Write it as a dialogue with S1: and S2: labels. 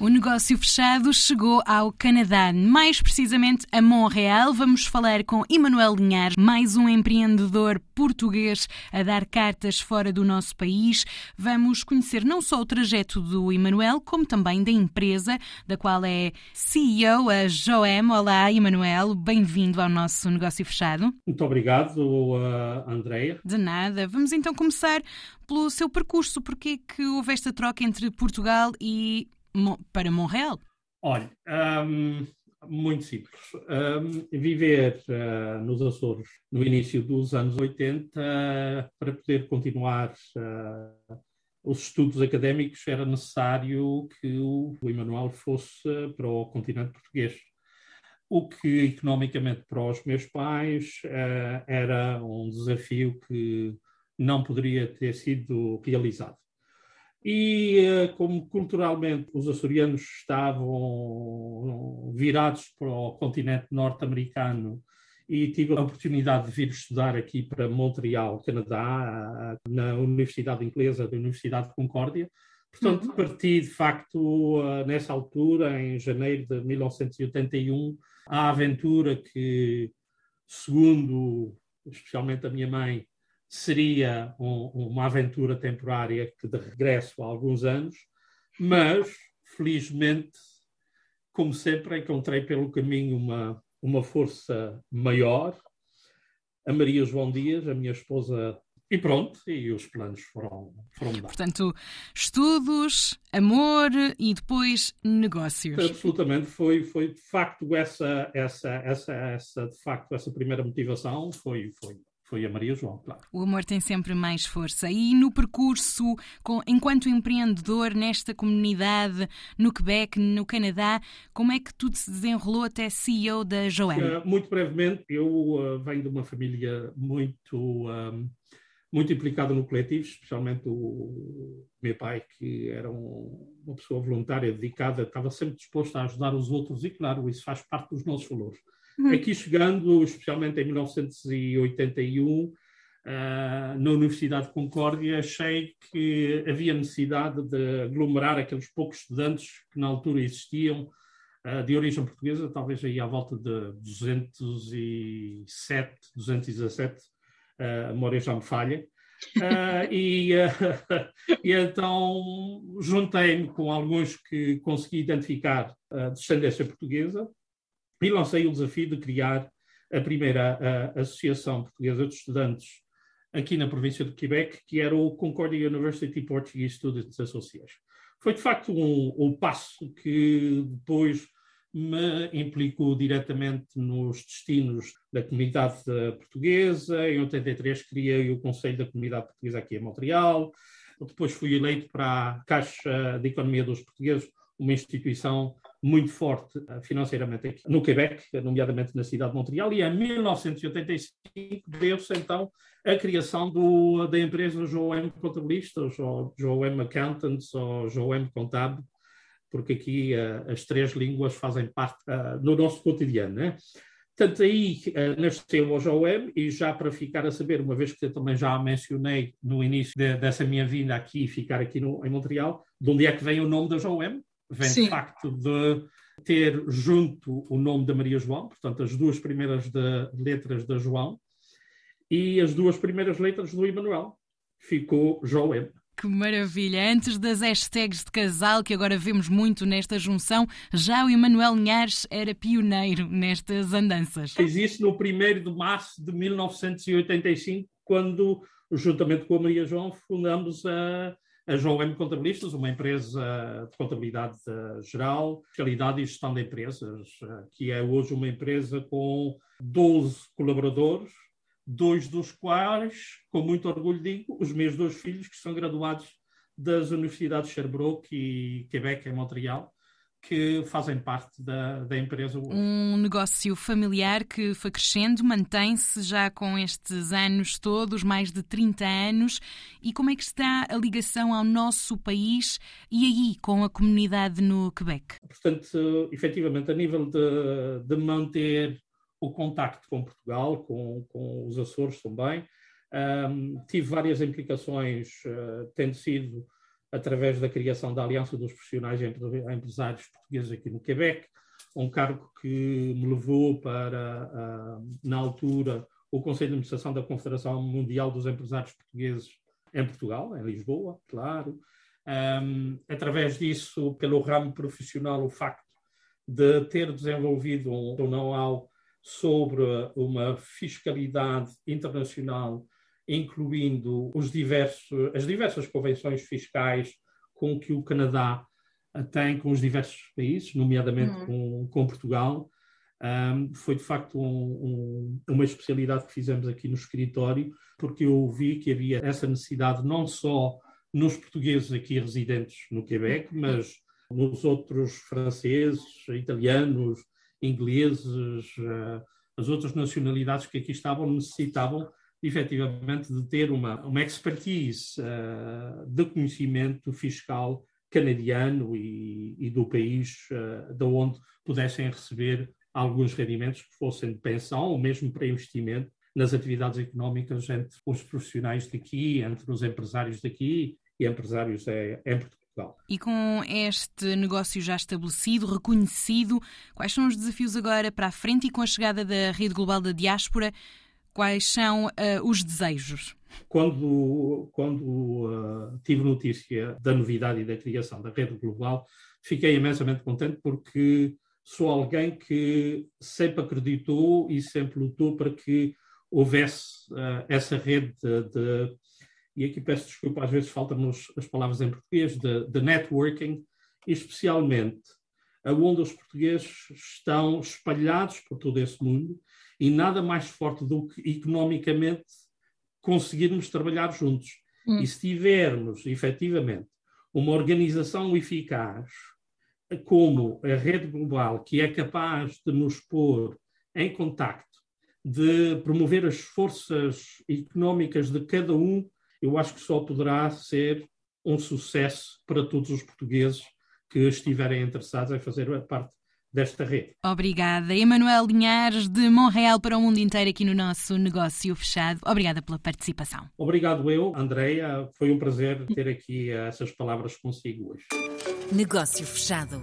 S1: O negócio fechado chegou ao Canadá, mais precisamente a Montreal. Vamos falar com Emanuel Linhares, mais um empreendedor português a dar cartas fora do nosso país. Vamos conhecer não só o trajeto do Emanuel, como também da empresa, da qual é CEO, a Joem. Olá, Emanuel, bem-vindo ao nosso negócio fechado.
S2: Muito obrigado, uh, Andreia.
S1: De nada. Vamos então começar pelo seu percurso. Porquê que houve esta troca entre Portugal e para Montreal?
S2: Olha, um, muito simples. Um, viver uh, nos Açores no início dos anos 80, uh, para poder continuar uh, os estudos académicos, era necessário que o, o Emanuel fosse para o continente português. O que, economicamente, para os meus pais, era um desafio que não poderia ter sido realizado. E eh, como culturalmente os açorianos estavam virados para o continente norte-americano e tive a oportunidade de vir estudar aqui para Montreal, Canadá, na Universidade Inglesa da Universidade de Concórdia. Portanto, uhum. parti de facto eh, nessa altura, em janeiro de 1981, a aventura que, segundo especialmente a minha mãe, seria um, uma aventura temporária que de regresso há alguns anos, mas felizmente, como sempre, encontrei pelo caminho uma, uma força maior, a Maria João Dias, a minha esposa e pronto, e os planos foram, foram dados.
S1: Portanto, estudos, amor e depois negócios.
S2: Absolutamente, foi, foi de facto essa, essa, essa, essa, de facto, essa primeira motivação foi, foi foi a Maria João, claro.
S1: O amor tem sempre mais força. E no percurso, com, enquanto empreendedor nesta comunidade, no Quebec, no Canadá, como é que tudo se desenrolou até CEO da Joanne?
S2: Uh, muito brevemente, eu uh, venho de uma família muito, um, muito implicada no coletivo, especialmente o meu pai, que era um, uma pessoa voluntária, dedicada, estava sempre disposto a ajudar os outros e, claro, isso faz parte dos nossos valores. Uhum. Aqui chegando, especialmente em 1981, uh, ah, na Universidade de Concórdia, achei que havia necessidade de aglomerar aqueles poucos estudantes que na altura existiam, uh, de origem portuguesa, talvez aí à volta de 207, 217, uh, a memória já me falha. Uh, e, e, então juntei-me com alguns que consegui identificar a descendência portuguesa e lancei o desafio de criar a primeira a Associação Portuguesa de Estudantes aqui na província de Quebec, que era o Concordia University Portuguese Students Association. Foi de facto um, um passo que depois me implicou diretamente nos destinos da comunidade portuguesa. Em 83 criei o Conselho da Comunidade Portuguesa aqui em Montreal. Depois fui eleito para a Caixa de Economia dos Portugueses, uma instituição muito forte uh, financeiramente aqui no Quebec, nomeadamente na cidade de Montreal, e em 1985 deu-se então a criação do, da empresa Joem Contabilistas, ou Joem Accountants, ou Joem Contábil, porque aqui uh, as três línguas fazem parte uh, do nosso cotidiano, né? Portanto, aí uh, nasceu o Joem, e já para ficar a saber, uma vez que eu também já mencionei no início de, dessa minha vinda aqui, ficar aqui no, em Montreal, de onde é que vem o nome da Joem? Vem Sim. de facto de ter junto o nome da Maria João, portanto, as duas primeiras de, letras da João e as duas primeiras letras do Emanuel. Ficou Joem.
S1: Que maravilha! Antes das hashtags de casal, que agora vemos muito nesta junção, já o Emanuel Linhares era pioneiro nestas andanças.
S2: Fez isso no 1 de março de 1985, quando, juntamente com a Maria João, fundamos a a João M. Contabilistas, uma empresa de contabilidade uh, geral, fiscalidade e gestão de empresas, uh, que é hoje uma empresa com 12 colaboradores, dois dos quais, com muito orgulho digo, os meus dois filhos que são graduados das universidades de Sherbrooke e Quebec em Montreal, que fazem parte da, da empresa hoje.
S1: Um negócio familiar que foi crescendo, mantém-se já com estes anos todos, mais de 30 anos. E como é que está a ligação ao nosso país e aí com a comunidade no Quebec?
S2: Portanto, efetivamente, a nível de, de manter o contacto com Portugal, com, com os Açores também, Um, tive várias implicações, uh, tendo sido através da criação da Aliança dos Profissionais Empresários Portugueses aqui no Quebec, um cargo que me levou para, uh, na altura, o Conselho de Administração da Confederação Mundial dos Empresários Portugueses em Portugal, em Lisboa, claro. Um, através disso, pelo ramo profissional, o facto de ter desenvolvido um know-how sobre uma fiscalidade internacional, incluindo os diversos, as diversas convenções fiscais com que o Canadá tem com os diversos países, nomeadamente uhum. com, com, Portugal. Um, foi de facto um, um, uma especialidade que fizemos aqui no escritório, porque eu vi que havia essa necessidade não só nos portugueses aqui residentes no Quebec, uhum. mas nos outros franceses, italianos, ingleses, uh, as outras nacionalidades que aqui estavam necessitavam efetivamente de ter uma, uma expertise uh, de conhecimento fiscal canadiano e, e do país uh, de onde pudessem receber alguns rendimentos que fossem de pensão ou mesmo para investimento nas atividades económicas entre os profissionais daqui, entre os empresários daqui e empresários é, em Portugal.
S1: E com este negócio já estabelecido, reconhecido, quais são os desafios agora para a frente e com a chegada da rede global da diáspora, quais são uh, os desejos?
S2: Quando, quando uh, tive notícia da novidade e da criação da rede global, fiquei imensamente contente porque sou alguém que sempre acreditou e sempre lutou para que houvesse uh, essa rede de, de, e aqui peço desculpa, às vezes faltam-nos as palavras em português, de, de networking, especialmente onde os portugueses estão espalhados por todo esse mundo e nada mais forte do que economicamente conseguirmos trabalhar juntos. Hum. E se tivermos, efetivamente, uma organização eficaz, como a rede global, que é capaz de nos pôr em contacto, de promover as forças económicas de cada um, eu acho que só poderá ser um sucesso para todos os portugueses que estiverem interessados em fazer parte desta rede.
S1: Obrigada. Emanuel Linhares, de Montreal para o mundo inteiro, aqui no nosso Negócio Fechado. Obrigada pela participação.
S2: Obrigado eu, Andreia. Foi um prazer ter aqui essas palavras consigo hoje.
S3: Negócio Fechado.